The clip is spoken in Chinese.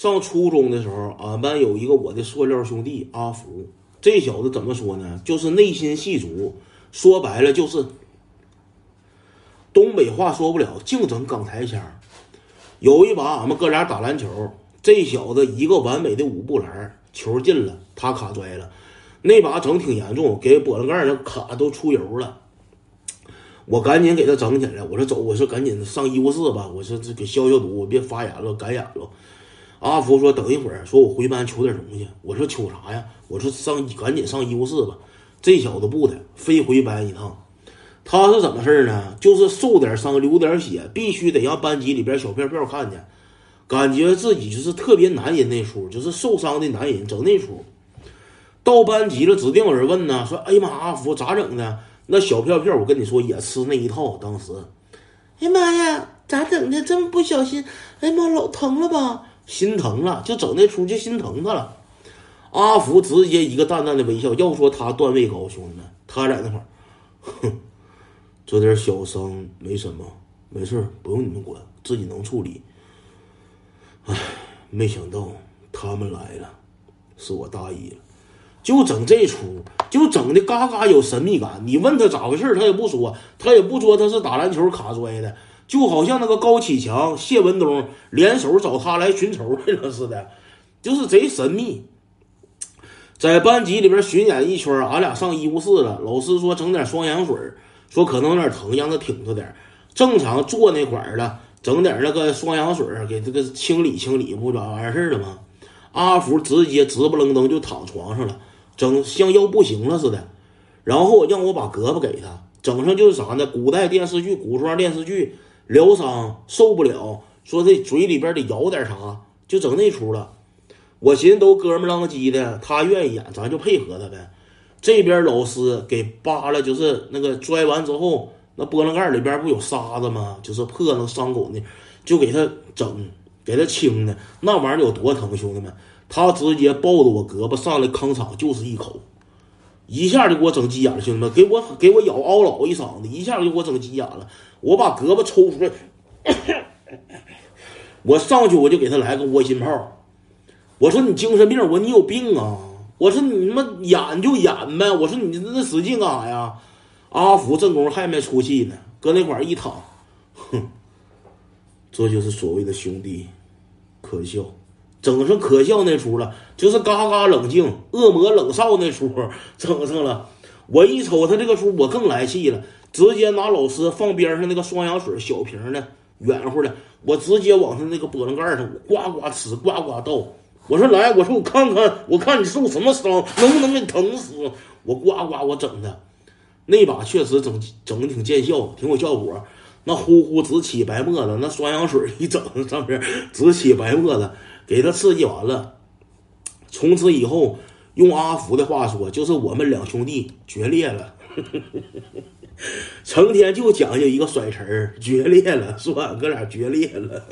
上初中的时候，俺班有一个我的塑料兄弟阿福，这小子怎么说呢？就是内心戏足，说白了就是东北话说不了，净整港台腔。有一把俺们哥俩打篮球，这小子一个完美的五步篮，球进了，他卡摔了，那把整挺严重，给玻璃盖那卡都出油了。我赶紧给他整起来，我说走，我说赶紧上医务室吧，我说这给消消毒，别发炎了，感染了。阿福说等一会儿，说我回班取点东西。我说取啥呀？我说上赶紧上医务室吧。这小子不的，非回班一趟。他是怎么事呢？就是受点伤，流点血，必须得让班级里边小票票看见，感觉自己就是特别男人那出，就是受伤的男人整那出。到班级了，指定有人问呢，说：“哎呀妈，阿福咋整的？”那小票票，我跟你说也吃那一套。当时，哎呀妈呀，咋整的？这么不小心，哎呀妈，老疼了吧？心疼了，就整那出就心疼他了。阿福直接一个淡淡的微笑。要说他段位高，兄弟们，他在那块儿，哼，这点小伤没什么，没事不用你们管，自己能处理。唉，没想到他们来了，是我大意了。就整这出，就整的嘎嘎有神秘感。你问他咋回事，他也不说，他也不说他是打篮球卡摔的，就好像那个高启强、谢文东联手找他来寻仇来了似的，就是贼神秘。在班级里边巡演一圈，俺俩上医务室了。老师说整点双氧水，说可能有点疼，让他挺着点。正常坐那块儿了，整点那个双氧水给这个清理清理，不就完事了吗？阿福直接直不愣登就躺床上了。整像要不行了似的，然后让我把胳膊给他整上，就是啥呢？古代电视剧、古装电视剧疗伤受不了，说这嘴里边得咬点啥，就整那出了。我寻思都哥们儿浪叽的，他愿意演，咱就配合他呗。这边老师给扒了，就是那个拽完之后，那玻璃盖里边不有沙子吗？就是破那伤口呢，就给他整，给他清的，那玩意儿有多疼，兄弟们。他直接抱着我胳膊上来吭场就是一口，一下就给我整急眼了，兄弟们，给我给我咬嗷老一嗓子，一下就给我整急眼了。我把胳膊抽出来，我上去我就给他来个窝心炮。我说你精神病，我说你有病啊！我说你他妈演就演呗！我说你那使劲干啥呀？阿福正功还没出气呢，搁那块一躺，哼，这就是所谓的兄弟，可笑。整上可笑那出了，就是嘎嘎冷静，恶魔冷少那出整上了。我一瞅他这个出，我更来气了，直接拿老师放边上那个双氧水小瓶的圆乎的，我直接往他那个玻璃盖上我呱呱呲，呱呱倒。我说来，我说我看看，我看你受什么伤，能不能给疼死？我呱呱我整的，那把确实整整的挺见效，挺有效果。那呼呼直起白沫子，那双氧水一整上面直起白沫子。给他刺激完了，从此以后，用阿福的话说，就是我们两兄弟决裂了，成天就讲究一个甩词儿，决裂了，说俺哥俩决裂了。